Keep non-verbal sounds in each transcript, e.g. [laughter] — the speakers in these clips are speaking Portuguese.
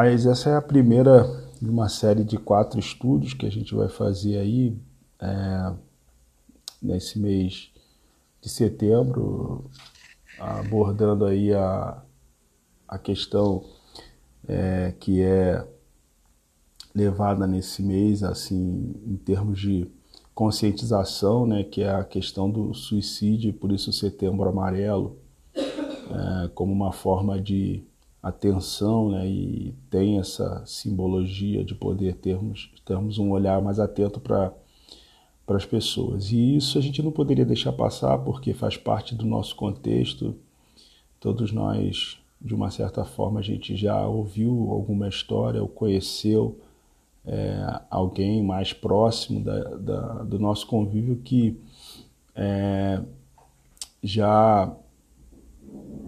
Mas essa é a primeira de uma série de quatro estudos que a gente vai fazer aí é, nesse mês de setembro, abordando aí a, a questão é, que é levada nesse mês, assim, em termos de conscientização, né, que é a questão do suicídio, por isso Setembro Amarelo, é, como uma forma de atenção, né, e tem essa simbologia de poder termos, termos um olhar mais atento para para as pessoas. E isso a gente não poderia deixar passar porque faz parte do nosso contexto. Todos nós, de uma certa forma, a gente já ouviu alguma história ou conheceu é, alguém mais próximo da, da, do nosso convívio que é, já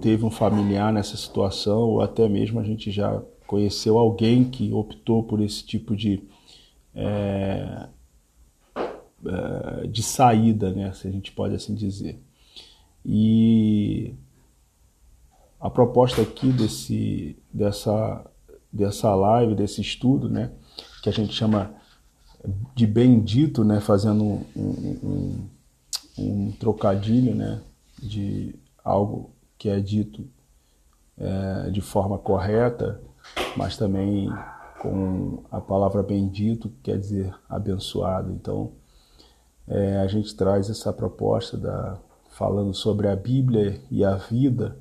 teve um familiar nessa situação, ou até mesmo a gente já conheceu alguém que optou por esse tipo de, é, é de saída, né, se a gente pode assim dizer. E a proposta aqui desse, dessa, dessa live, desse estudo, né, que a gente chama de bendito, né, fazendo um, um, um trocadilho né, de algo que é dito é, de forma correta, mas também com a palavra bendito, que quer dizer abençoado. Então, é, a gente traz essa proposta da, falando sobre a Bíblia e a vida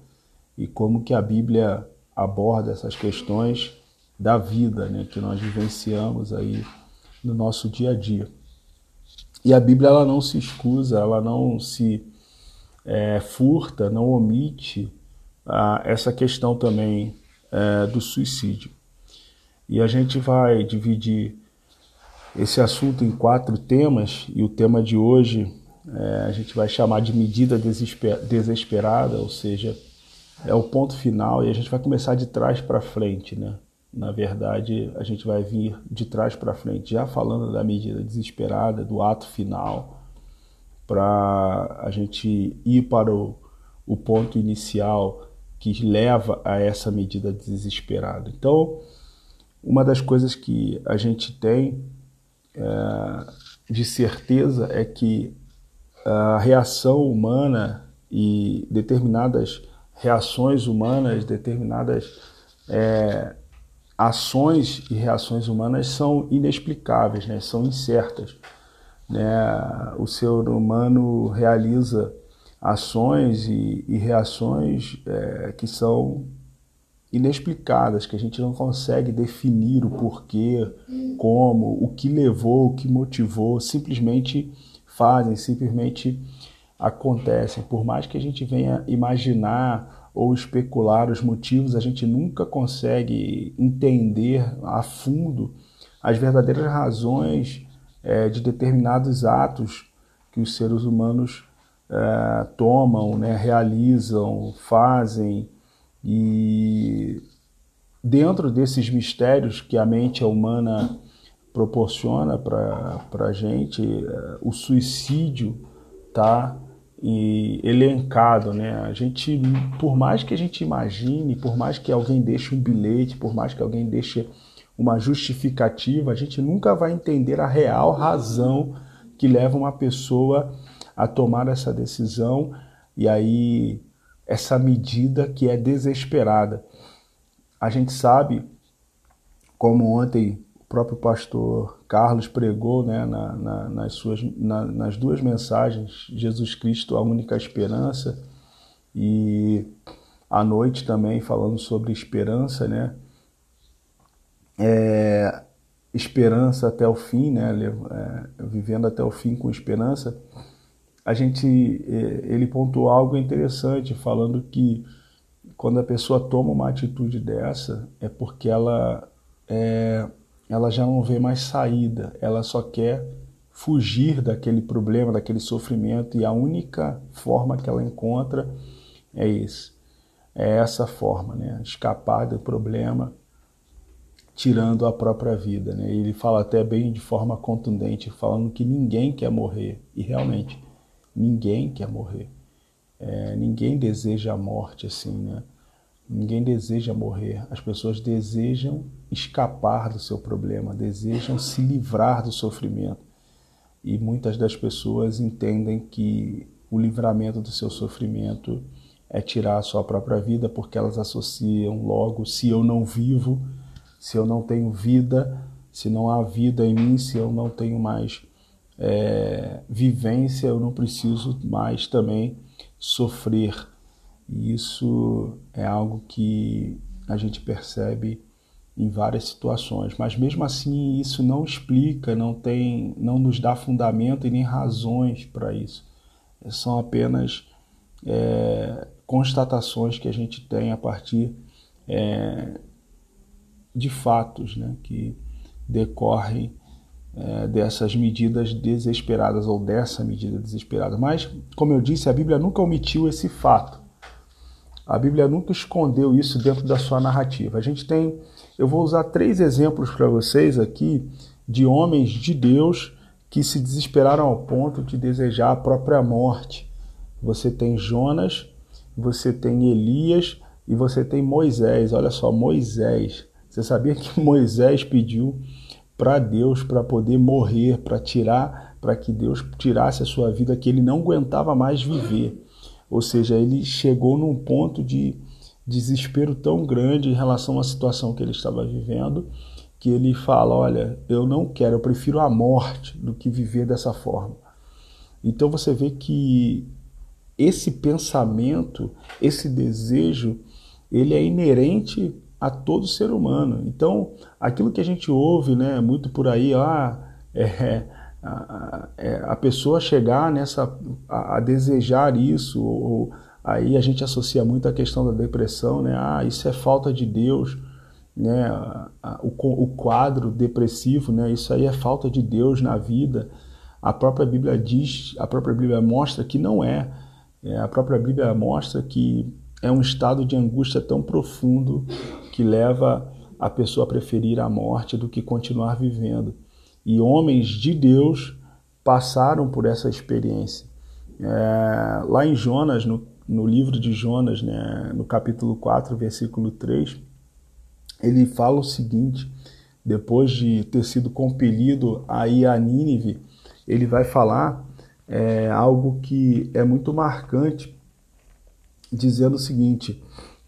e como que a Bíblia aborda essas questões da vida né, que nós vivenciamos aí no nosso dia a dia. E a Bíblia ela não se escusa, ela não se é, furta, não omite ah, essa questão também é, do suicídio. E a gente vai dividir esse assunto em quatro temas, e o tema de hoje é, a gente vai chamar de medida desesper desesperada, ou seja, é o ponto final, e a gente vai começar de trás para frente, né? Na verdade, a gente vai vir de trás para frente, já falando da medida desesperada, do ato final, para a gente ir para o, o ponto inicial que leva a essa medida desesperada. Então, uma das coisas que a gente tem é, de certeza é que a reação humana e determinadas reações humanas, determinadas é, ações e reações humanas são inexplicáveis, né? são incertas. Né? O ser humano realiza ações e, e reações é, que são inexplicadas, que a gente não consegue definir o porquê, como, o que levou, o que motivou, simplesmente fazem, simplesmente acontecem. Por mais que a gente venha imaginar ou especular os motivos, a gente nunca consegue entender a fundo as verdadeiras razões é, de determinados atos que os seres humanos é, tomam, né, realizam, fazem e dentro desses mistérios que a mente humana proporciona para a gente, é, o suicídio está elencado, né? A gente, por mais que a gente imagine, por mais que alguém deixe um bilhete, por mais que alguém deixe uma justificativa, a gente nunca vai entender a real razão que leva uma pessoa a tomar essa decisão e aí essa medida que é desesperada. A gente sabe, como ontem o próprio pastor Carlos pregou né, na, na, nas, suas, na, nas duas mensagens, Jesus Cristo, a única esperança, e à noite também falando sobre esperança, né? É, esperança até o fim, né? É, vivendo até o fim com esperança. A gente, é, ele pontuou algo interessante, falando que quando a pessoa toma uma atitude dessa, é porque ela é, ela já não vê mais saída, ela só quer fugir daquele problema, daquele sofrimento e a única forma que ela encontra é isso. É essa forma, né? Escapar do problema tirando a própria vida, né? Ele fala até bem de forma contundente, falando que ninguém quer morrer e realmente ninguém quer morrer. É, ninguém deseja a morte assim, né? Ninguém deseja morrer. As pessoas desejam escapar do seu problema, desejam se livrar do sofrimento. E muitas das pessoas entendem que o livramento do seu sofrimento é tirar a sua própria vida, porque elas associam logo: se eu não vivo, se eu não tenho vida, se não há vida em mim, se eu não tenho mais é, vivência, eu não preciso mais também sofrer. E isso é algo que a gente percebe em várias situações, mas mesmo assim isso não explica, não tem, não nos dá fundamento e nem razões para isso. São apenas é, constatações que a gente tem a partir é, de fatos, né, que decorrem é, dessas medidas desesperadas ou dessa medida desesperada. Mas, como eu disse, a Bíblia nunca omitiu esse fato. A Bíblia nunca escondeu isso dentro da sua narrativa. A gente tem, eu vou usar três exemplos para vocês aqui de homens de Deus que se desesperaram ao ponto de desejar a própria morte. Você tem Jonas, você tem Elias e você tem Moisés. Olha só, Moisés. Você sabia que [laughs] Moisés pediu para Deus para poder morrer, para tirar, para que Deus tirasse a sua vida que ele não aguentava mais viver. Ou seja, ele chegou num ponto de desespero tão grande em relação à situação que ele estava vivendo, que ele fala: Olha, eu não quero, eu prefiro a morte do que viver dessa forma. Então você vê que esse pensamento, esse desejo, ele é inerente a todo ser humano. Então, aquilo que a gente ouve, né, muito por aí, ah, é, a, é, a pessoa chegar nessa a, a, desejar isso, ou aí a gente associa muito a questão da depressão, né? Ah, isso é falta de Deus, né? O, o quadro depressivo, né? Isso aí é falta de Deus na vida. A própria Bíblia diz, a própria Bíblia mostra que não é. é a própria Bíblia mostra que é um estado de angústia tão profundo que leva a pessoa a preferir a morte do que continuar vivendo. E homens de Deus passaram por essa experiência. É, lá em Jonas, no, no livro de Jonas, né, no capítulo 4, versículo 3, ele fala o seguinte: depois de ter sido compelido a ir a Nínive, ele vai falar é, algo que é muito marcante dizendo o seguinte: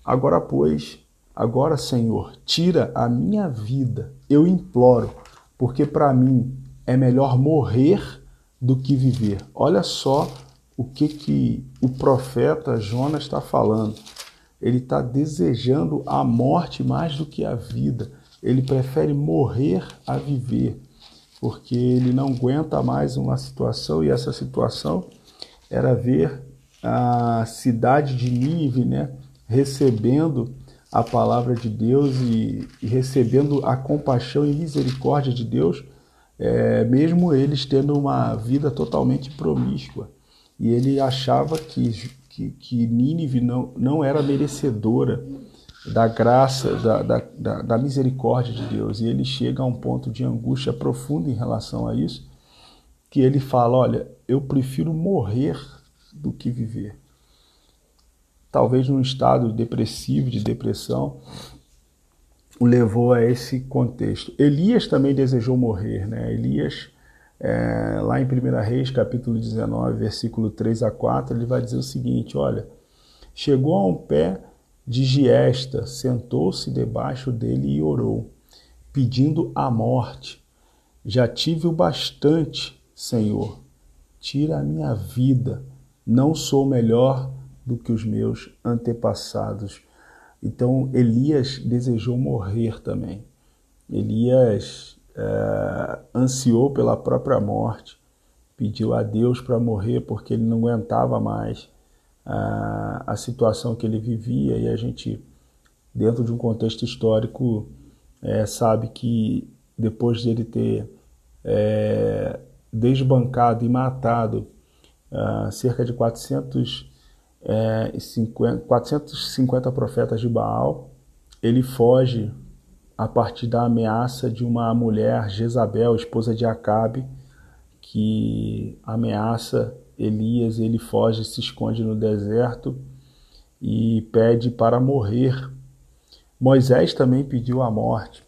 Agora, pois, agora, Senhor, tira a minha vida, eu imploro, porque para mim é melhor morrer do que viver. Olha só o que, que o profeta Jonas está falando. Ele está desejando a morte mais do que a vida. Ele prefere morrer a viver, porque ele não aguenta mais uma situação, e essa situação era ver a cidade de Nínive, né, recebendo a palavra de Deus e, e recebendo a compaixão e misericórdia de Deus, é, mesmo eles tendo uma vida totalmente promíscua. E ele achava que, que, que Nínive não, não era merecedora da graça, da, da, da, da misericórdia de Deus. E ele chega a um ponto de angústia profunda em relação a isso, que ele fala: Olha, eu prefiro morrer do que viver. Talvez num estado depressivo, de depressão, o levou a esse contexto. Elias também desejou morrer, né? Elias, é, lá em 1 Reis, capítulo 19, versículo 3 a 4, ele vai dizer o seguinte: olha, chegou a um pé de giesta, sentou-se debaixo dele e orou, pedindo a morte. Já tive o bastante, Senhor, tira a minha vida não sou melhor do que os meus antepassados. Então Elias desejou morrer também. Elias é, ansiou pela própria morte, pediu a Deus para morrer porque ele não aguentava mais a, a situação que ele vivia e a gente, dentro de um contexto histórico, é, sabe que depois de ele ter é, desbancado e matado uh, cerca de 450, é, 450 profetas de Baal. Ele foge a partir da ameaça de uma mulher, Jezabel, esposa de Acabe, que ameaça Elias, ele foge, se esconde no deserto e pede para morrer. Moisés também pediu a morte.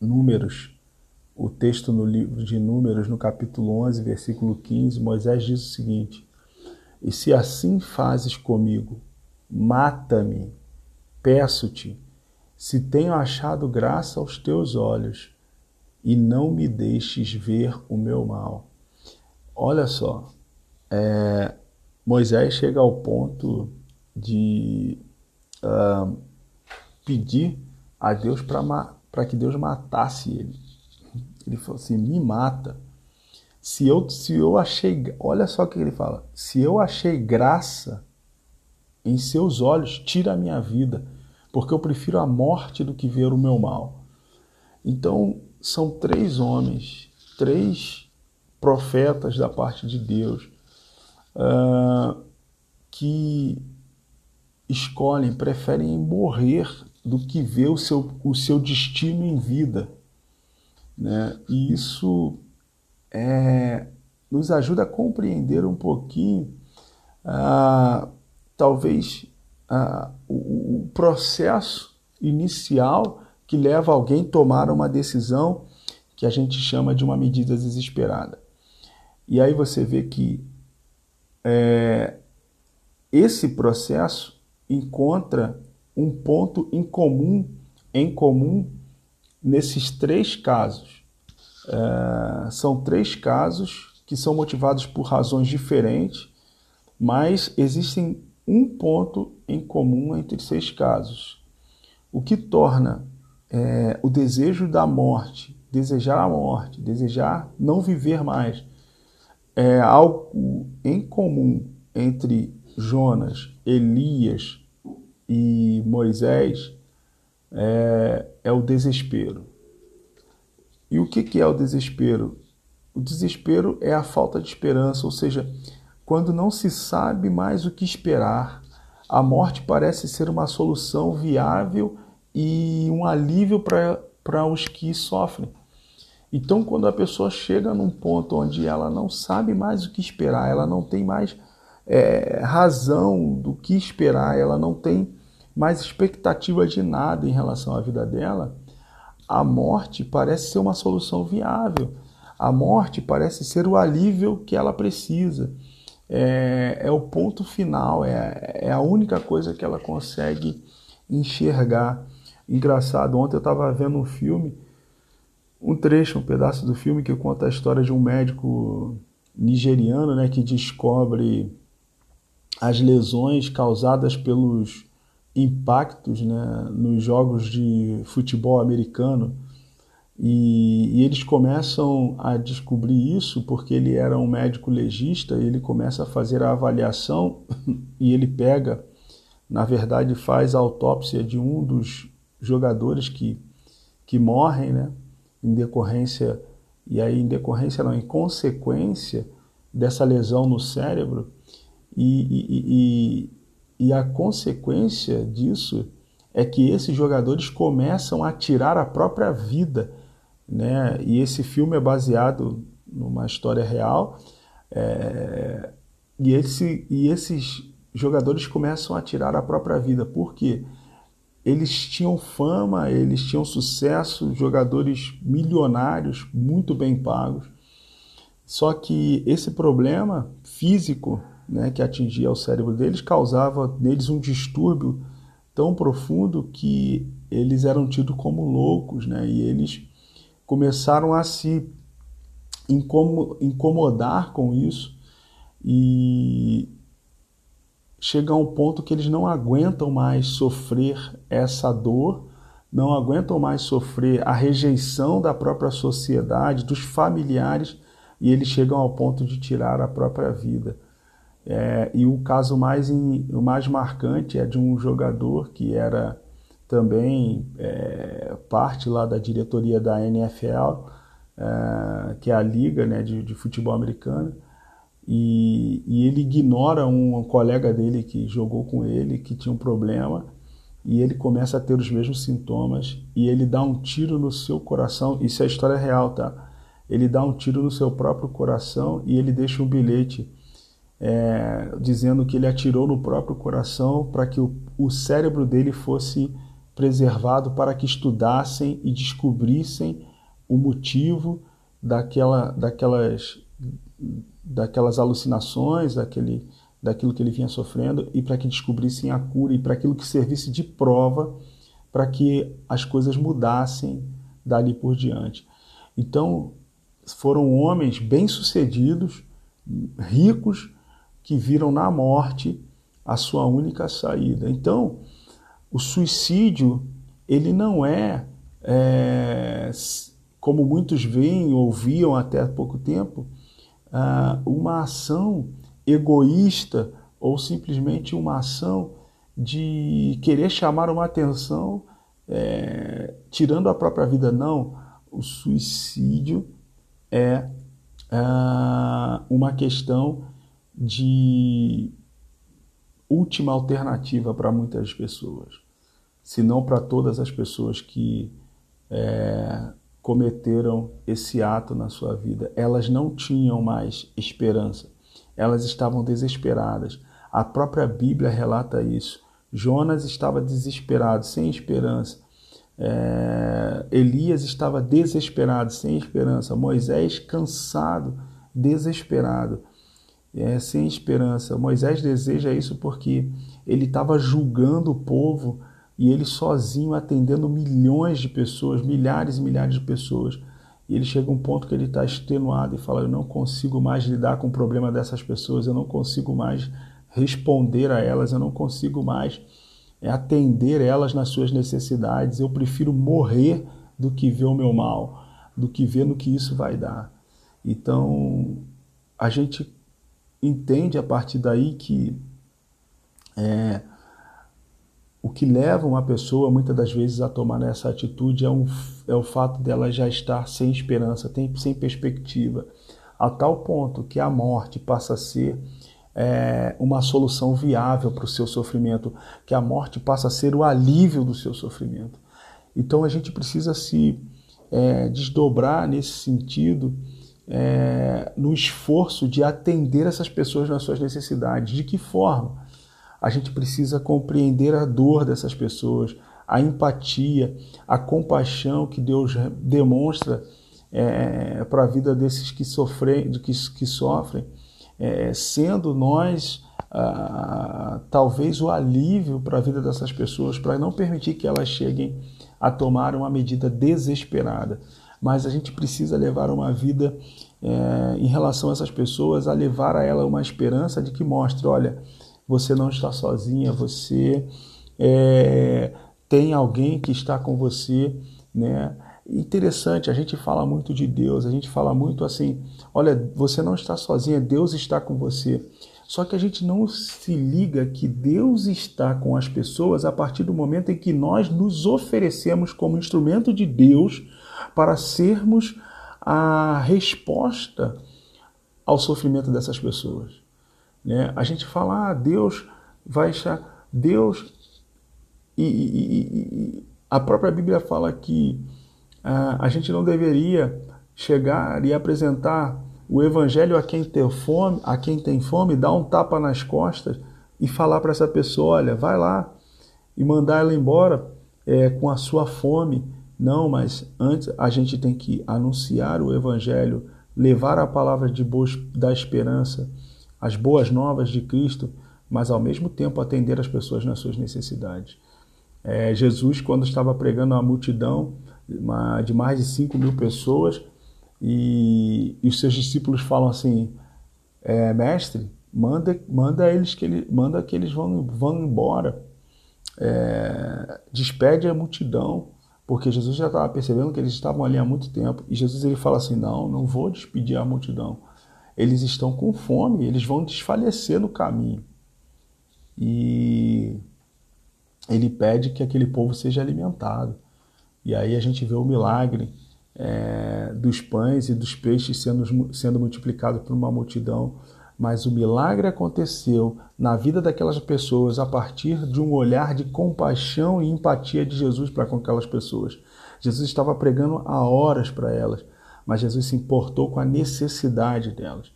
Números, o texto no livro de Números, no capítulo 11, versículo 15, Moisés diz o seguinte: E se assim fazes comigo, mata-me, peço-te, se tenho achado graça aos teus olhos, e não me deixes ver o meu mal. Olha só, é, Moisés chega ao ponto de uh, pedir a Deus para que Deus matasse ele. Ele falou assim: me mata. Se eu, se eu achei, olha só o que ele fala: se eu achei graça em seus olhos, tira a minha vida, porque eu prefiro a morte do que ver o meu mal. Então, são três homens, três profetas da parte de Deus, uh, que escolhem, preferem morrer do que ver o seu, o seu destino em vida. Né? E isso é, nos ajuda a compreender um pouquinho, ah, talvez, ah, o, o processo inicial que leva alguém a tomar uma decisão que a gente chama de uma medida desesperada. E aí você vê que é, esse processo encontra um ponto em comum, em comum nesses três casos. É, são três casos que são motivados por razões diferentes, mas existem um ponto em comum entre seis casos. O que torna é, o desejo da morte, desejar a morte, desejar não viver mais, é algo em comum entre Jonas, Elias e Moisés é, é o desespero. E o que, é o desespero? O desespero é a falta de esperança, ou seja, quando não se sabe mais o que esperar, a morte parece ser uma solução viável e um alívio para os que sofrem. Então, quando a pessoa chega num ponto onde ela não sabe mais o que esperar, ela não tem mais é, razão do que esperar, ela não tem mais expectativa de nada em relação à vida dela, a morte parece ser uma solução viável. A morte parece ser o alívio que ela precisa. É, é o ponto final, é, é a única coisa que ela consegue enxergar. Engraçado, ontem eu estava vendo um filme, um trecho, um pedaço do filme que conta a história de um médico nigeriano né, que descobre as lesões causadas pelos impactos né, nos jogos de futebol americano. E, e, eles começam a descobrir isso porque ele era um médico legista e ele começa a fazer a avaliação [laughs] e ele pega, na verdade, faz a autópsia de um dos jogadores que, que morrem, né, em decorrência, e aí em decorrência não, em consequência dessa lesão no cérebro, e, e, e e a consequência disso é que esses jogadores começam a tirar a própria vida. Né? E esse filme é baseado numa história real. É... E, esse, e esses jogadores começam a tirar a própria vida. Por quê? Eles tinham fama, eles tinham sucesso, jogadores milionários, muito bem pagos. Só que esse problema físico né, que atingia o cérebro deles causava neles um distúrbio tão profundo que eles eram tidos como loucos, né, e eles começaram a se incomodar com isso e chega a um ponto que eles não aguentam mais sofrer essa dor, não aguentam mais sofrer a rejeição da própria sociedade, dos familiares, e eles chegam ao ponto de tirar a própria vida. É, e o caso mais, in, o mais marcante é de um jogador que era também é, parte lá da diretoria da NFL, é, que é a liga né, de, de futebol americano, e, e, ele ignora um, um colega dele que jogou com ele, que tinha um problema, e ele começa a ter os mesmos sintomas, e ele dá um tiro no seu coração, isso é história real, tá? Ele dá um tiro no seu próprio coração e ele deixa um bilhete é, dizendo que ele atirou no próprio coração para que o, o cérebro dele fosse preservado para que estudassem e descobrissem o motivo daquela, daquelas, daquelas alucinações, daquele, daquilo que ele vinha sofrendo e para que descobrissem a cura e para aquilo que servisse de prova para que as coisas mudassem dali por diante. Então, foram homens bem-sucedidos, ricos, que viram na morte a sua única saída. Então, o suicídio, ele não é, é como muitos veem, ouviam até pouco tempo, ah, uma ação egoísta ou simplesmente uma ação de querer chamar uma atenção é, tirando a própria vida. Não, o suicídio é ah, uma questão de última alternativa para muitas pessoas, se não para todas as pessoas que é, cometeram esse ato na sua vida. Elas não tinham mais esperança, elas estavam desesperadas. A própria Bíblia relata isso. Jonas estava desesperado, sem esperança. É, Elias estava desesperado, sem esperança. Moisés cansado, desesperado, é, sem esperança. Moisés deseja isso porque ele estava julgando o povo e ele sozinho atendendo milhões de pessoas, milhares e milhares de pessoas. E ele chega a um ponto que ele está extenuado e fala: Eu não consigo mais lidar com o problema dessas pessoas, eu não consigo mais responder a elas, eu não consigo mais é, atender elas nas suas necessidades. Eu prefiro morrer do que ver o meu mal, do que ver no que isso vai dar. Então, a gente entende a partir daí que é, o que leva uma pessoa muitas das vezes a tomar essa atitude é, um, é o fato dela já estar sem esperança, sem perspectiva, a tal ponto que a morte passa a ser é, uma solução viável para o seu sofrimento, que a morte passa a ser o alívio do seu sofrimento. Então a gente precisa se é, desdobrar nesse sentido, é, no esforço de atender essas pessoas nas suas necessidades. De que forma? A gente precisa compreender a dor dessas pessoas, a empatia, a compaixão que Deus demonstra é, para a vida desses que sofrem, que, que sofrem é, sendo nós ah, talvez o alívio para a vida dessas pessoas, para não permitir que elas cheguem a tomar uma medida desesperada. Mas a gente precisa levar uma vida é, em relação a essas pessoas, a levar a ela uma esperança de que mostre: olha, você não está sozinha, você é, tem alguém que está com você, né? Interessante, a gente fala muito de Deus, a gente fala muito assim: olha, você não está sozinha, Deus está com você. Só que a gente não se liga que Deus está com as pessoas a partir do momento em que nós nos oferecemos como instrumento de Deus para sermos a resposta ao sofrimento dessas pessoas. Né? A gente fala, ah, Deus vai achar. Deus. E, e, e, a própria Bíblia fala que ah, a gente não deveria chegar e apresentar o evangelho a quem tem fome, a quem tem fome, dar um tapa nas costas e falar para essa pessoa, olha, vai lá e mandar ela embora é, com a sua fome. Não, mas antes a gente tem que anunciar o evangelho, levar a palavra de boas, da esperança, as boas novas de Cristo, mas ao mesmo tempo atender as pessoas nas suas necessidades. É, Jesus, quando estava pregando a multidão, uma, de mais de 5 mil pessoas e, e, os seus discípulos falam assim, é, mestre, manda, manda eles que ele, manda que eles vão, vão embora, é, despede a multidão, porque Jesus já estava percebendo que eles estavam ali há muito tempo e Jesus ele fala assim, não, não vou despedir a multidão, eles estão com fome, eles vão desfalecer no caminho e ele pede que aquele povo seja alimentado. E aí a gente vê o milagre é, dos pães e dos peixes sendo, sendo multiplicado por uma multidão. Mas o milagre aconteceu na vida daquelas pessoas a partir de um olhar de compaixão e empatia de Jesus para com aquelas pessoas. Jesus estava pregando há horas para elas, mas Jesus se importou com a necessidade delas.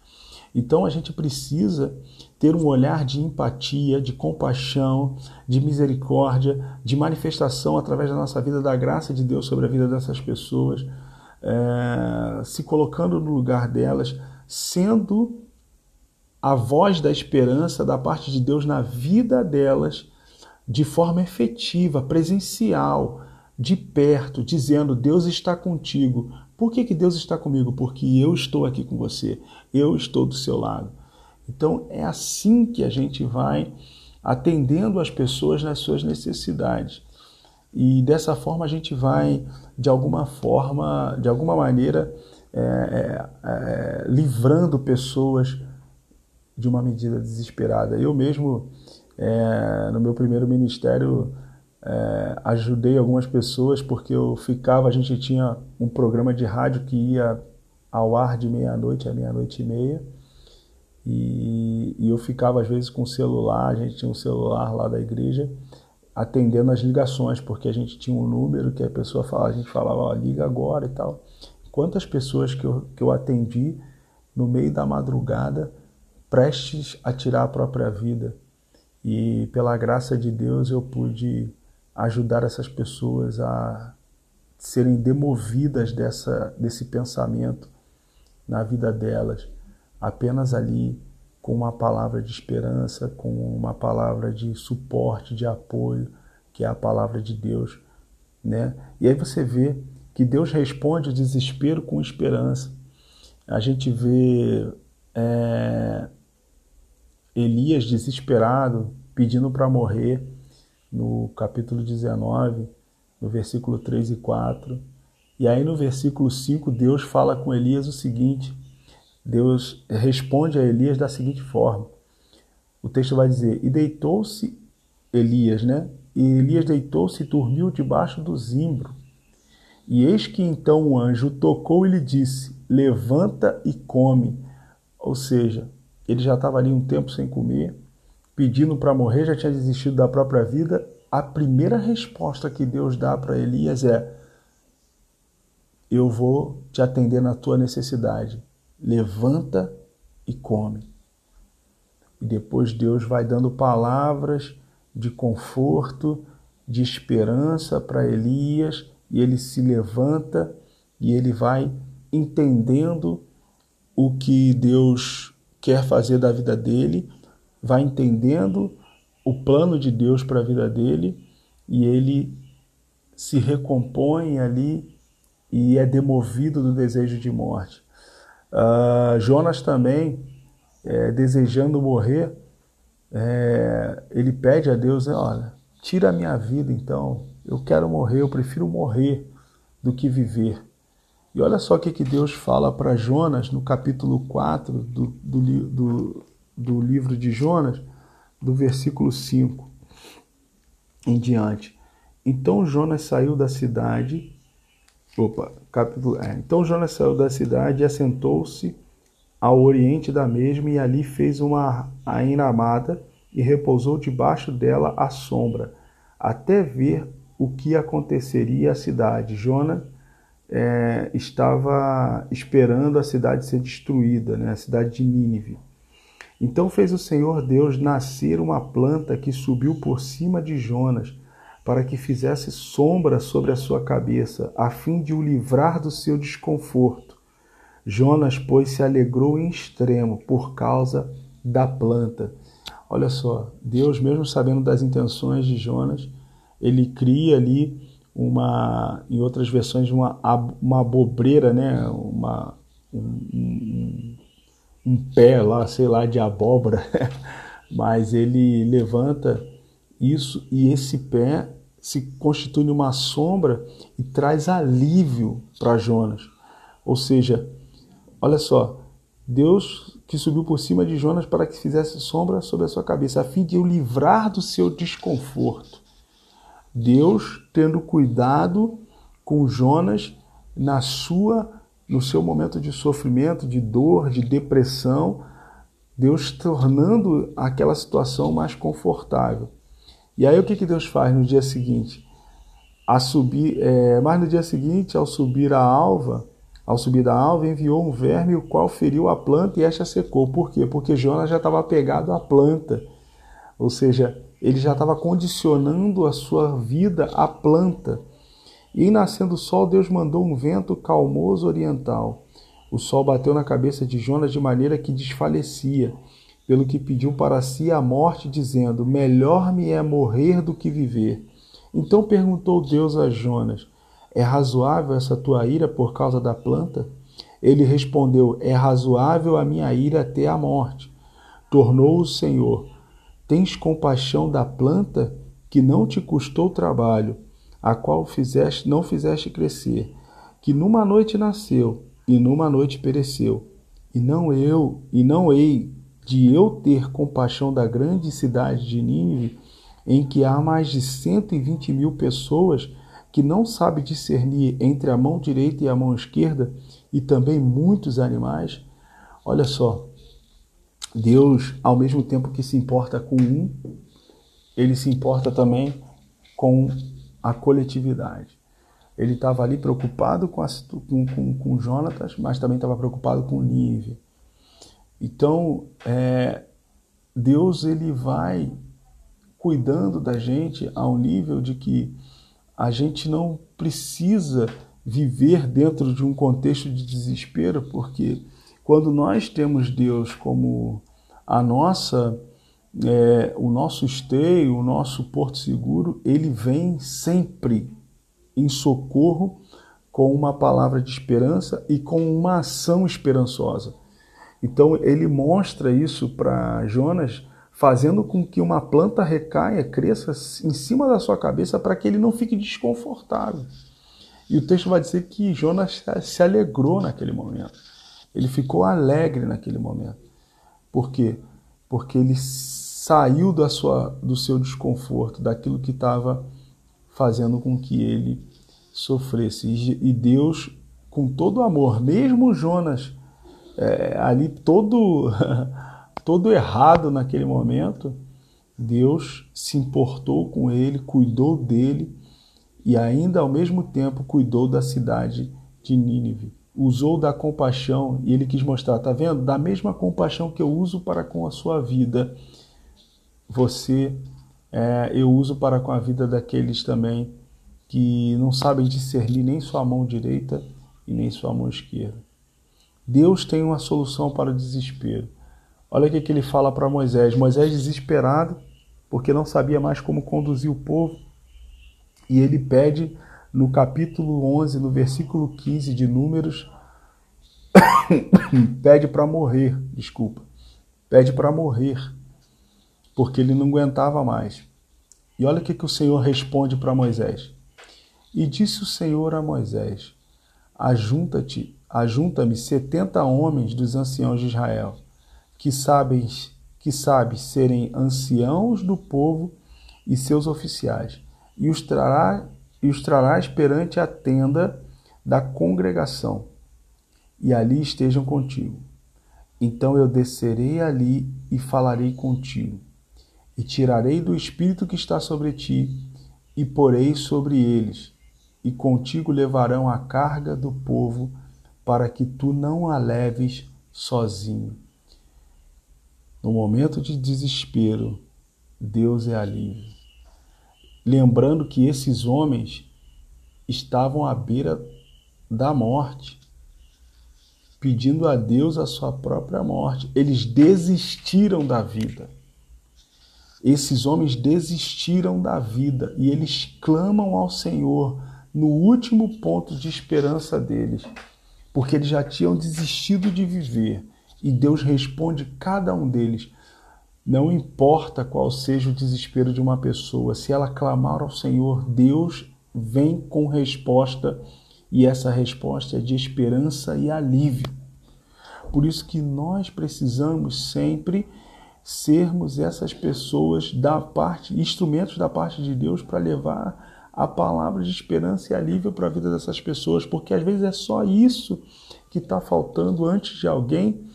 Então a gente precisa ter um olhar de empatia, de compaixão, de misericórdia, de manifestação através da nossa vida da graça de Deus sobre a vida dessas pessoas, é, se colocando no lugar delas, sendo a voz da esperança da parte de Deus na vida delas de forma efetiva, presencial, de perto, dizendo: Deus está contigo. Por que, que Deus está comigo? Porque eu estou aqui com você, eu estou do seu lado. Então é assim que a gente vai atendendo as pessoas nas suas necessidades. E dessa forma a gente vai, de alguma forma, de alguma maneira, é, é, é, livrando pessoas de uma medida desesperada. Eu mesmo, é, no meu primeiro ministério, é, ajudei algumas pessoas porque eu ficava, a gente tinha um programa de rádio que ia ao ar de meia-noite a meia-noite e meia e, e, eu ficava às vezes com o celular, a gente tinha um celular lá da igreja, atendendo as ligações, porque a gente tinha um número que a pessoa falava, a gente falava, ó, liga agora e tal. Quantas pessoas que eu, que eu atendi no meio da madrugada, prestes a tirar a própria vida. E pela graça de Deus eu pude ajudar essas pessoas a serem demovidas dessa, desse pensamento na vida delas apenas ali com uma palavra de esperança, com uma palavra de suporte, de apoio, que é a palavra de Deus, né? E aí você vê que Deus responde o desespero com esperança. A gente vê é, Elias desesperado, pedindo para morrer, no capítulo 19, no versículo 3 e 4. E aí no versículo 5, Deus fala com Elias o seguinte: Deus responde a Elias da seguinte forma. O texto vai dizer: E deitou-se Elias, né? E Elias deitou-se e dormiu debaixo do zimbro. E eis que então o anjo tocou e lhe disse: Levanta e come. Ou seja, ele já estava ali um tempo sem comer, pedindo para morrer, já tinha desistido da própria vida. A primeira resposta que Deus dá para Elias é: Eu vou te atender na tua necessidade levanta e come. E depois Deus vai dando palavras de conforto, de esperança para Elias, e ele se levanta e ele vai entendendo o que Deus quer fazer da vida dele, vai entendendo o plano de Deus para a vida dele e ele se recompõe ali e é demovido do desejo de morte. Uh, Jonas também, é, desejando morrer, é, ele pede a Deus: olha, tira a minha vida então, eu quero morrer, eu prefiro morrer do que viver. E olha só o que, que Deus fala para Jonas no capítulo 4 do, do, do, do livro de Jonas, do versículo 5 em diante. Então Jonas saiu da cidade Opa, capítulo. É. Então Jonas saiu da cidade e assentou-se ao oriente da mesma, e ali fez uma enramada e repousou debaixo dela à sombra, até ver o que aconteceria à cidade. Jonas é, estava esperando a cidade ser destruída, né, a cidade de Nínive. Então fez o Senhor Deus nascer uma planta que subiu por cima de Jonas para que fizesse sombra sobre a sua cabeça, a fim de o livrar do seu desconforto. Jonas, pois, se alegrou em extremo por causa da planta. Olha só, Deus, mesmo sabendo das intenções de Jonas, ele cria ali uma, em outras versões, uma, uma abobreira, né? uma, um, um, um pé lá, sei lá, de abóbora, [laughs] mas ele levanta isso e esse pé se constitui numa sombra e traz alívio para Jonas. Ou seja, olha só, Deus que subiu por cima de Jonas para que fizesse sombra sobre a sua cabeça, a fim de o livrar do seu desconforto. Deus tendo cuidado com Jonas na sua no seu momento de sofrimento, de dor, de depressão, Deus tornando aquela situação mais confortável. E aí o que, que Deus faz no dia seguinte? A subir, é, mas no dia seguinte, ao subir a alva, Ao subir da alva, enviou um verme, o qual feriu a planta e esta secou. Por quê? Porque Jonas já estava pegado à planta. Ou seja, ele já estava condicionando a sua vida à planta. E nascendo o sol, Deus mandou um vento calmoso oriental. O sol bateu na cabeça de Jonas de maneira que desfalecia, pelo que pediu para si a morte, dizendo: Melhor me é morrer do que viver. Então perguntou Deus a Jonas: é razoável essa tua ira por causa da planta? Ele respondeu: É razoável a minha ira até a morte. Tornou o Senhor: Tens compaixão da planta que não te custou trabalho, a qual fizeste, não fizeste crescer, que numa noite nasceu e numa noite pereceu. E não eu, e não hei de eu ter compaixão da grande cidade de Nínive, em que há mais de cento e vinte mil pessoas que não sabe discernir entre a mão direita e a mão esquerda, e também muitos animais. Olha só, Deus, ao mesmo tempo que se importa com um, ele se importa também com a coletividade. Ele estava ali preocupado com, a, com, com, com Jonatas, mas também estava preocupado com Nínive. Então, é, Deus ele vai cuidando da gente ao nível de que a gente não precisa viver dentro de um contexto de desespero, porque quando nós temos Deus como a nossa é, o nosso esteio, o nosso porto seguro, ele vem sempre em socorro com uma palavra de esperança e com uma ação esperançosa. Então ele mostra isso para Jonas fazendo com que uma planta recaia, cresça em cima da sua cabeça para que ele não fique desconfortável. E o texto vai dizer que Jonas se alegrou naquele momento. Ele ficou alegre naquele momento. Por quê? Porque ele saiu da sua, do seu desconforto, daquilo que estava fazendo com que ele sofresse. E Deus, com todo o amor, mesmo Jonas é, ali todo [laughs] todo errado naquele momento, Deus se importou com ele, cuidou dele e ainda ao mesmo tempo cuidou da cidade de Nínive. Usou da compaixão e ele quis mostrar, tá vendo? Da mesma compaixão que eu uso para com a sua vida, você é, eu uso para com a vida daqueles também que não sabem discernir nem sua mão direita e nem sua mão esquerda. Deus tem uma solução para o desespero. Olha o que, ele fala para Moisés. Moisés desesperado, porque não sabia mais como conduzir o povo, e ele pede no capítulo 11, no versículo 15 de Números, [coughs] pede para morrer, desculpa, pede para morrer, porque ele não aguentava mais. E olha o que, que o Senhor responde para Moisés. E disse o Senhor a Moisés: Ajunta-te, ajunta-me setenta homens dos anciãos de Israel que sabem que sabe serem anciãos do povo e seus oficiais, e os trará e os trarás perante a tenda da congregação, e ali estejam contigo. Então eu descerei ali e falarei contigo, e tirarei do espírito que está sobre ti, e porei sobre eles, e contigo levarão a carga do povo, para que tu não a leves sozinho. No momento de desespero, Deus é alívio. Lembrando que esses homens estavam à beira da morte, pedindo a Deus a sua própria morte. Eles desistiram da vida. Esses homens desistiram da vida e eles clamam ao Senhor no último ponto de esperança deles, porque eles já tinham desistido de viver e Deus responde cada um deles. Não importa qual seja o desespero de uma pessoa, se ela clamar ao Senhor, Deus vem com resposta e essa resposta é de esperança e alívio. Por isso que nós precisamos sempre sermos essas pessoas da parte, instrumentos da parte de Deus para levar a palavra de esperança e alívio para a vida dessas pessoas, porque às vezes é só isso que está faltando antes de alguém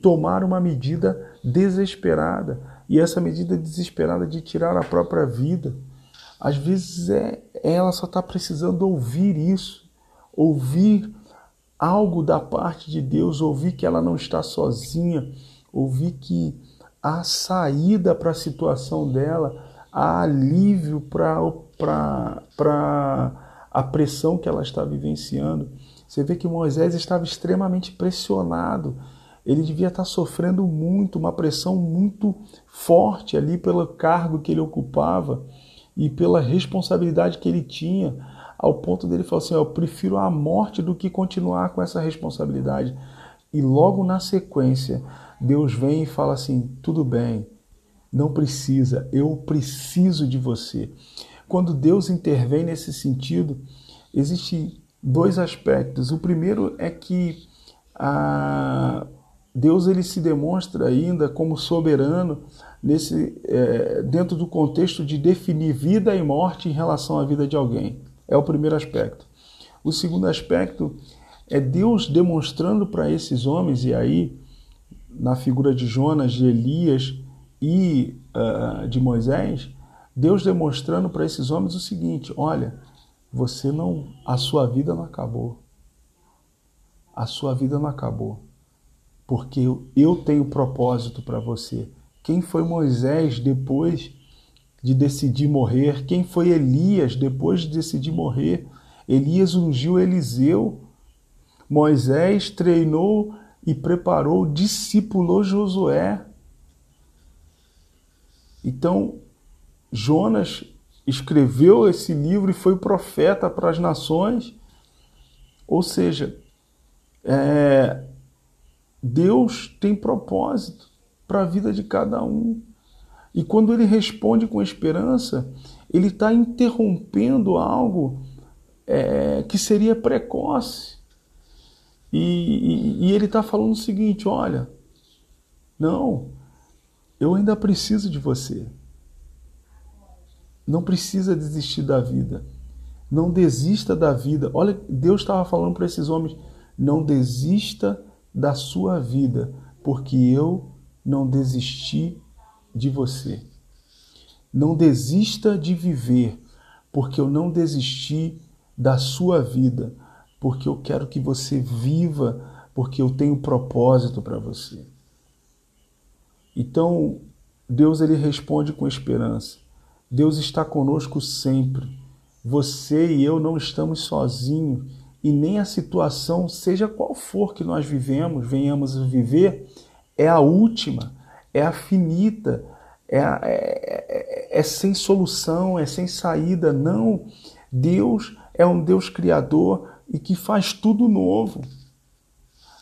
tomar uma medida desesperada. E essa medida desesperada de tirar a própria vida, às vezes é ela só está precisando ouvir isso, ouvir algo da parte de Deus, ouvir que ela não está sozinha, ouvir que há saída para a situação dela, há alívio para a pressão que ela está vivenciando. Você vê que Moisés estava extremamente pressionado. Ele devia estar sofrendo muito, uma pressão muito forte ali pelo cargo que ele ocupava e pela responsabilidade que ele tinha, ao ponto dele falar assim: Eu prefiro a morte do que continuar com essa responsabilidade. E logo na sequência, Deus vem e fala assim: Tudo bem, não precisa, eu preciso de você. Quando Deus intervém nesse sentido, existem dois aspectos. O primeiro é que a Deus ele se demonstra ainda como soberano nesse é, dentro do contexto de definir vida e morte em relação à vida de alguém. É o primeiro aspecto. O segundo aspecto é Deus demonstrando para esses homens e aí na figura de Jonas, de Elias e uh, de Moisés, Deus demonstrando para esses homens o seguinte: olha, você não, a sua vida não acabou. A sua vida não acabou porque eu tenho propósito para você. Quem foi Moisés depois de decidir morrer? Quem foi Elias depois de decidir morrer? Elias ungiu Eliseu. Moisés treinou e preparou, discipulou Josué. Então, Jonas escreveu esse livro e foi profeta para as nações. Ou seja, é, Deus tem propósito para a vida de cada um. E quando ele responde com esperança, ele está interrompendo algo é, que seria precoce. E, e, e ele está falando o seguinte: olha, não, eu ainda preciso de você. Não precisa desistir da vida. Não desista da vida. Olha, Deus estava falando para esses homens: não desista da sua vida, porque eu não desisti de você. Não desista de viver, porque eu não desisti da sua vida, porque eu quero que você viva, porque eu tenho propósito para você. Então, Deus ele responde com esperança. Deus está conosco sempre. Você e eu não estamos sozinhos e nem a situação, seja qual for que nós vivemos, venhamos a viver, é a última, é a finita, é, é, é, é sem solução, é sem saída. Não, Deus é um Deus criador e que faz tudo novo.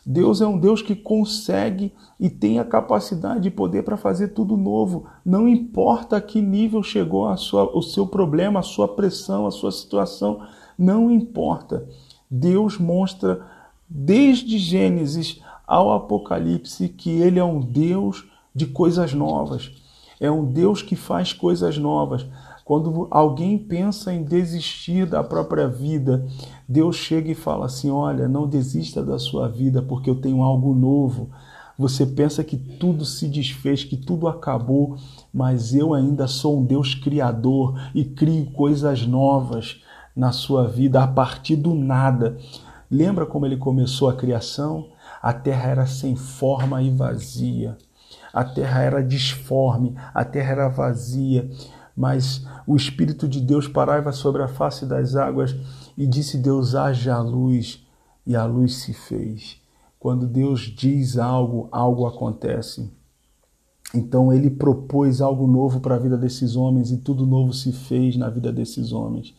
Deus é um Deus que consegue e tem a capacidade de poder para fazer tudo novo. Não importa a que nível chegou a sua, o seu problema, a sua pressão, a sua situação, não importa. Deus mostra desde Gênesis ao Apocalipse que ele é um Deus de coisas novas. É um Deus que faz coisas novas. Quando alguém pensa em desistir da própria vida, Deus chega e fala assim: Olha, não desista da sua vida, porque eu tenho algo novo. Você pensa que tudo se desfez, que tudo acabou, mas eu ainda sou um Deus criador e crio coisas novas na sua vida a partir do nada. Lembra como ele começou a criação? A terra era sem forma e vazia. A terra era disforme, a terra era vazia, mas o Espírito de Deus parava sobre a face das águas e disse: Deus, haja luz, e a luz se fez. Quando Deus diz algo, algo acontece. Então ele propôs algo novo para a vida desses homens e tudo novo se fez na vida desses homens.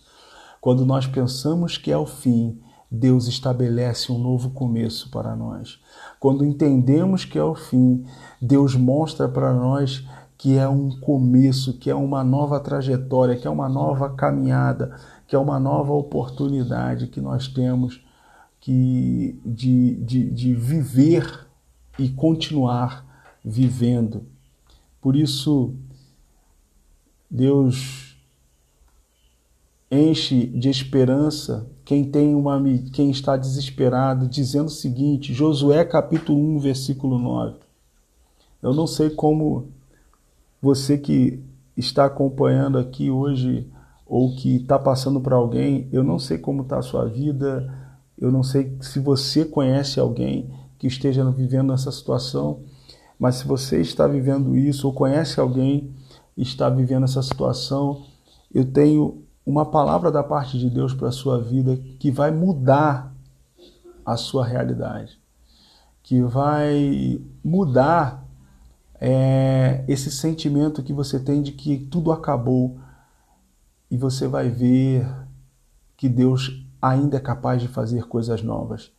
Quando nós pensamos que é o fim, Deus estabelece um novo começo para nós. Quando entendemos que é o fim, Deus mostra para nós que é um começo, que é uma nova trajetória, que é uma nova caminhada, que é uma nova oportunidade que nós temos que, de, de, de viver e continuar vivendo. Por isso, Deus enche de esperança quem tem uma quem está desesperado, dizendo o seguinte, Josué capítulo 1, versículo 9. Eu não sei como você que está acompanhando aqui hoje ou que está passando para alguém, eu não sei como está a sua vida, Eu não sei se você conhece alguém que esteja vivendo essa situação, mas se você está vivendo isso ou conhece alguém que está vivendo essa situação, eu tenho uma palavra da parte de Deus para a sua vida que vai mudar a sua realidade, que vai mudar é, esse sentimento que você tem de que tudo acabou e você vai ver que Deus ainda é capaz de fazer coisas novas,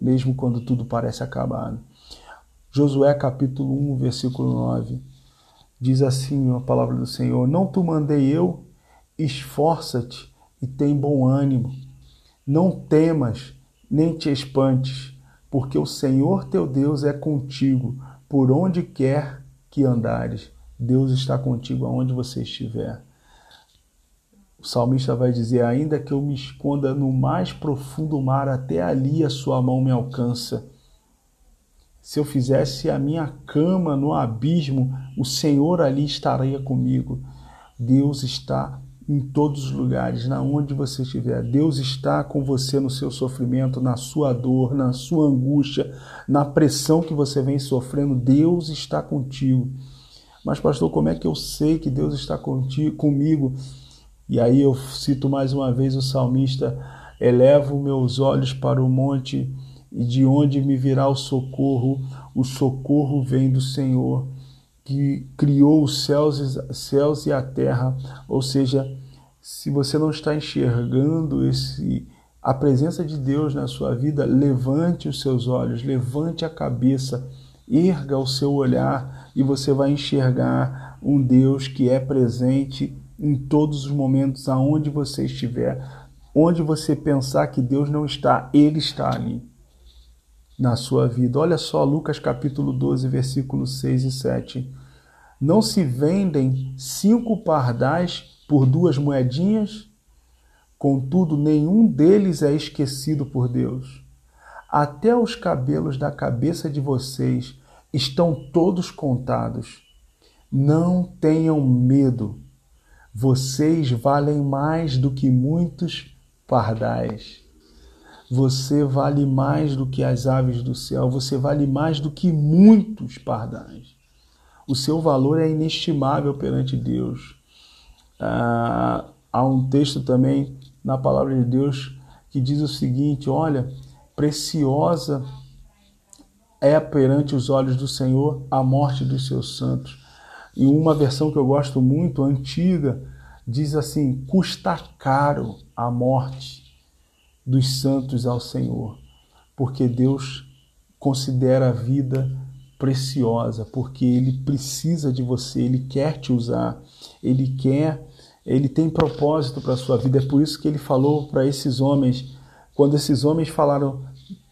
mesmo quando tudo parece acabado. Josué capítulo 1, versículo 9, diz assim a palavra do Senhor: Não tu mandei eu, esforça-te e tem bom ânimo. Não temas, nem te espantes, porque o Senhor teu Deus é contigo por onde quer que andares. Deus está contigo aonde você estiver. O salmista vai dizer: Ainda que eu me esconda no mais profundo mar, até ali a sua mão me alcança. Se eu fizesse a minha cama no abismo, o Senhor ali estaria comigo. Deus está em todos os lugares, na onde você estiver. Deus está com você no seu sofrimento, na sua dor, na sua angústia, na pressão que você vem sofrendo. Deus está contigo. Mas pastor, como é que eu sei que Deus está contigo, comigo? E aí eu cito mais uma vez o salmista: elevo meus olhos para o monte e de onde me virá o socorro? O socorro vem do Senhor que criou os céus, céus e a terra. Ou seja, se você não está enxergando esse a presença de Deus na sua vida, levante os seus olhos, levante a cabeça, erga o seu olhar e você vai enxergar um Deus que é presente em todos os momentos aonde você estiver. Onde você pensar que Deus não está, Ele está ali na sua vida. Olha só Lucas capítulo 12, versículos 6 e 7. Não se vendem cinco pardais por duas moedinhas? Contudo, nenhum deles é esquecido por Deus. Até os cabelos da cabeça de vocês estão todos contados. Não tenham medo vocês valem mais do que muitos pardais. Você vale mais do que as aves do céu. Você vale mais do que muitos pardais. O seu valor é inestimável perante Deus. Ah, há um texto também na palavra de Deus que diz o seguinte: Olha, preciosa é perante os olhos do Senhor a morte dos seus santos. E uma versão que eu gosto muito, antiga, diz assim: custa caro a morte dos santos ao Senhor, porque Deus considera a vida preciosa, porque Ele precisa de você, Ele quer te usar, Ele quer, Ele tem propósito para a sua vida. É por isso que Ele falou para esses homens, quando esses homens falaram,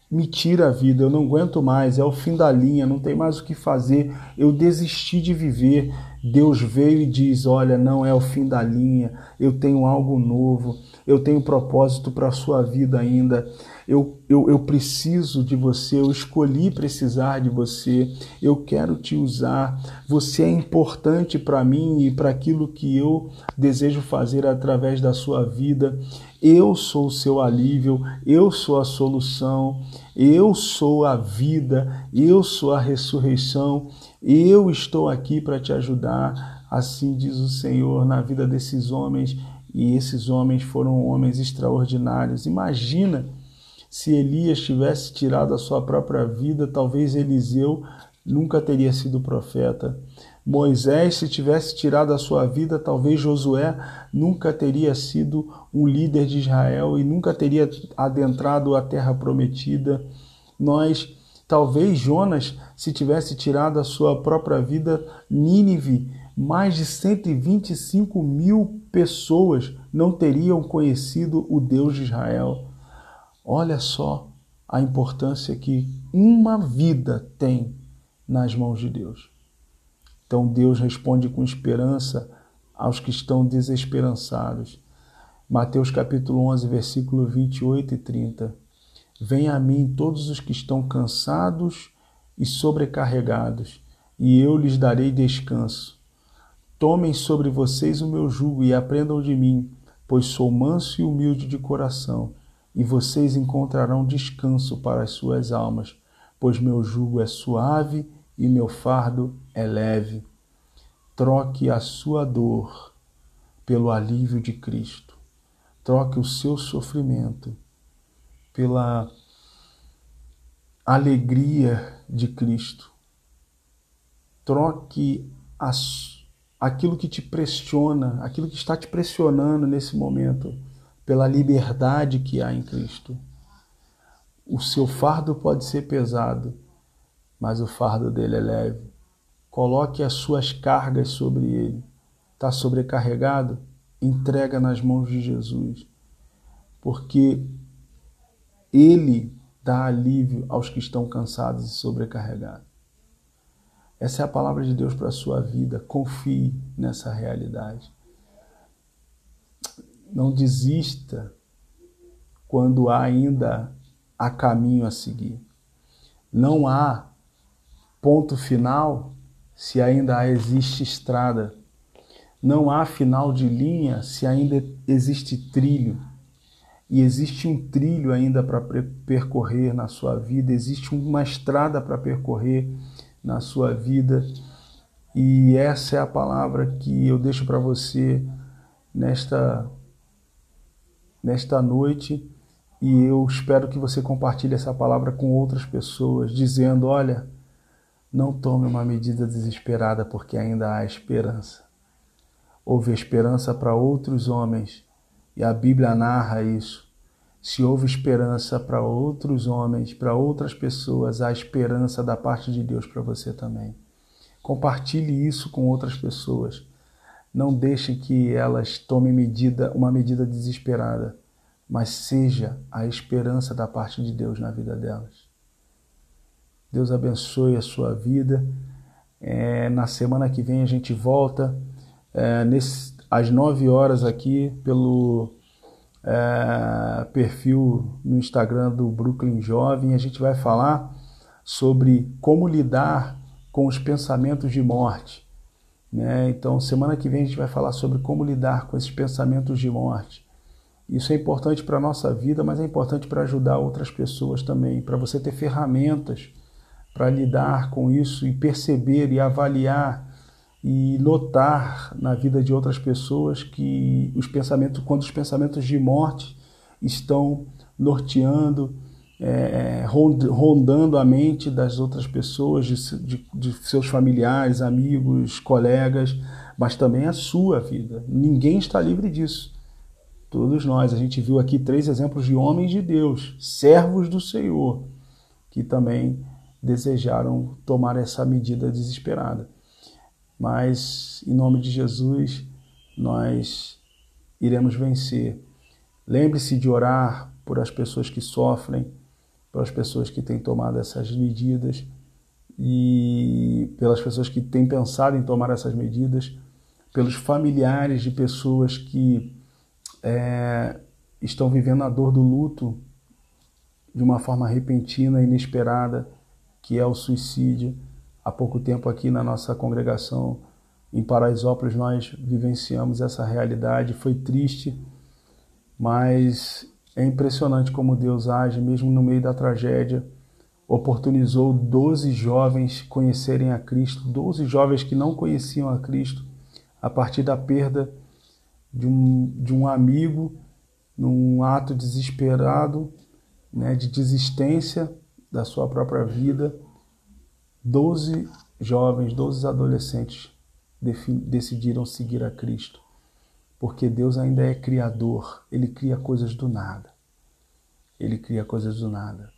me tira a vida, eu não aguento mais, é o fim da linha, não tem mais o que fazer, eu desisti de viver. Deus veio e diz: Olha, não é o fim da linha, eu tenho algo novo, eu tenho propósito para a sua vida ainda. Eu, eu, eu preciso de você, eu escolhi precisar de você, eu quero te usar. Você é importante para mim e para aquilo que eu desejo fazer através da sua vida. Eu sou o seu alívio, eu sou a solução, eu sou a vida, eu sou a ressurreição, eu estou aqui para te ajudar. Assim diz o Senhor na vida desses homens, e esses homens foram homens extraordinários. Imagina se Elias tivesse tirado a sua própria vida, talvez Eliseu nunca teria sido profeta. Moisés, se tivesse tirado a sua vida, talvez Josué nunca teria sido um líder de Israel e nunca teria adentrado a terra prometida. Nós, talvez Jonas, se tivesse tirado a sua própria vida, Nínive, mais de 125 mil pessoas não teriam conhecido o Deus de Israel. Olha só a importância que uma vida tem nas mãos de Deus. Então Deus responde com esperança aos que estão desesperançados. Mateus capítulo 11, versículo 28 e 30. Venha a mim todos os que estão cansados e sobrecarregados, e eu lhes darei descanso. Tomem sobre vocês o meu jugo e aprendam de mim, pois sou manso e humilde de coração, e vocês encontrarão descanso para as suas almas, pois meu jugo é suave e meu fardo é leve. Troque a sua dor pelo alívio de Cristo. Troque o seu sofrimento pela alegria de Cristo. Troque aquilo que te pressiona, aquilo que está te pressionando nesse momento pela liberdade que há em Cristo. O seu fardo pode ser pesado, mas o fardo dele é leve. Coloque as suas cargas sobre ele. Está sobrecarregado? Entrega nas mãos de Jesus, porque ele dá alívio aos que estão cansados e sobrecarregados. Essa é a palavra de Deus para a sua vida. Confie nessa realidade. Não desista quando há ainda há caminho a seguir. Não há ponto final se ainda existe estrada. Não há final de linha se ainda existe trilho. E existe um trilho ainda para percorrer na sua vida, existe uma estrada para percorrer na sua vida. E essa é a palavra que eu deixo para você nesta nesta noite e eu espero que você compartilhe essa palavra com outras pessoas, dizendo: olha, não tome uma medida desesperada, porque ainda há esperança. Houve esperança para outros homens, e a Bíblia narra isso. Se houve esperança para outros homens, para outras pessoas, há esperança da parte de Deus para você também. Compartilhe isso com outras pessoas. Não deixe que elas tomem medida, uma medida desesperada, mas seja a esperança da parte de Deus na vida delas. Deus abençoe a sua vida. É, na semana que vem a gente volta é, nesse, às 9 horas aqui pelo é, perfil no Instagram do Brooklyn Jovem. A gente vai falar sobre como lidar com os pensamentos de morte. Né? Então, semana que vem a gente vai falar sobre como lidar com esses pensamentos de morte. Isso é importante para a nossa vida, mas é importante para ajudar outras pessoas também, para você ter ferramentas para lidar com isso e perceber e avaliar e notar na vida de outras pessoas que os pensamentos, quando os pensamentos de morte estão norteando, é, rondando a mente das outras pessoas, de, de, de seus familiares, amigos, colegas, mas também a sua vida. Ninguém está livre disso. Todos nós. A gente viu aqui três exemplos de homens de Deus, servos do Senhor, que também desejaram tomar essa medida desesperada. Mas, em nome de Jesus, nós iremos vencer. Lembre-se de orar por as pessoas que sofrem, pelas pessoas que têm tomado essas medidas e pelas pessoas que têm pensado em tomar essas medidas, pelos familiares de pessoas que é, estão vivendo a dor do luto de uma forma repentina, inesperada, que é o suicídio. Há pouco tempo aqui na nossa congregação em Paraisópolis nós vivenciamos essa realidade. Foi triste, mas é impressionante como Deus age, mesmo no meio da tragédia. Oportunizou 12 jovens conhecerem a Cristo, 12 jovens que não conheciam a Cristo, a partir da perda de um, de um amigo, num ato desesperado, né, de desistência da sua própria vida. Doze jovens, doze adolescentes decidiram seguir a Cristo porque Deus ainda é criador, ele cria coisas do nada. Ele cria coisas do nada.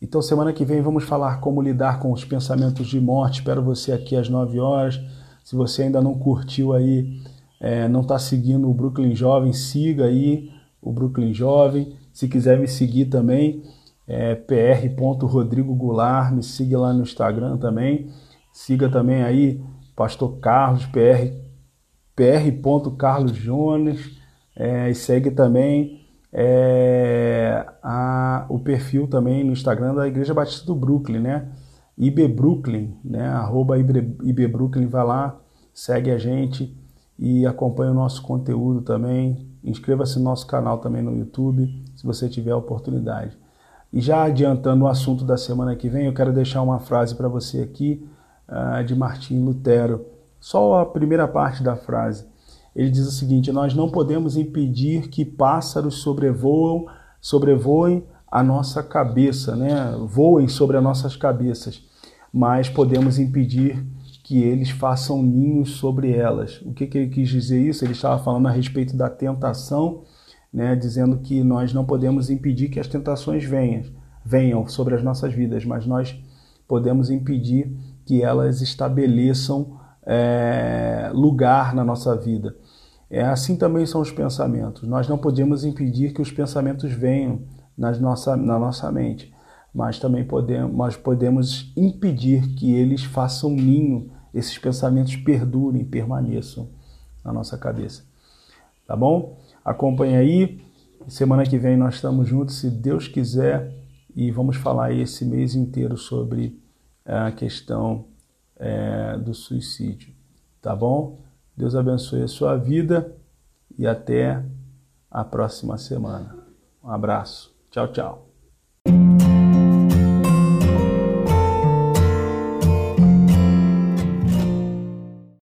Então, semana que vem vamos falar como lidar com os pensamentos de morte. Espero você aqui às 9 horas. Se você ainda não curtiu aí, é, não está seguindo o Brooklyn Jovem, siga aí o Brooklyn Jovem. Se quiser me seguir também, é pr.rodrigo Goulart, me siga lá no Instagram também. Siga também aí Pastor Carlos, PR pr.carlosjones é, e segue também é, a, o perfil também no Instagram da Igreja Batista do Brooklyn, né? IB Brooklyn, né? Arroba IB Brooklyn, vai lá, segue a gente e acompanha o nosso conteúdo também. inscreva-se no nosso canal também no YouTube, se você tiver a oportunidade. E já adiantando o assunto da semana que vem, eu quero deixar uma frase para você aqui uh, de Martim Lutero. Só a primeira parte da frase. Ele diz o seguinte: Nós não podemos impedir que pássaros sobrevoam, sobrevoem a nossa cabeça, né? voem sobre as nossas cabeças, mas podemos impedir que eles façam ninhos sobre elas. O que, que ele quis dizer isso? Ele estava falando a respeito da tentação, né? dizendo que nós não podemos impedir que as tentações venham, venham sobre as nossas vidas, mas nós podemos impedir que elas estabeleçam é, lugar na nossa vida. É, assim também são os pensamentos. Nós não podemos impedir que os pensamentos venham nas nossa, na nossa mente, mas também podemos, nós podemos impedir que eles façam ninho, esses pensamentos perdurem, permaneçam na nossa cabeça. Tá bom? Acompanhe aí. Semana que vem nós estamos juntos, se Deus quiser, e vamos falar esse mês inteiro sobre a questão é, do suicídio. Tá bom? Deus abençoe a sua vida e até a próxima semana. Um abraço. Tchau, tchau.